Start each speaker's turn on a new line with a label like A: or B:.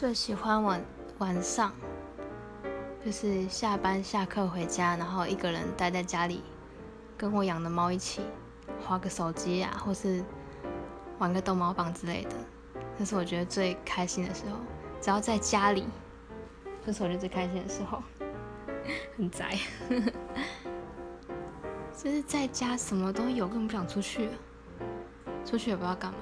A: 最喜欢晚晚上，就是下班下课回家，然后一个人待在家里，跟我养的猫一起，划个手机啊，或是玩个逗猫棒之类的，这是我觉得最开心的时候。只要在家里，这是我觉得最开心的时候。很宅，就是在家什么都有，根本不想出去，出去也不知道干嘛。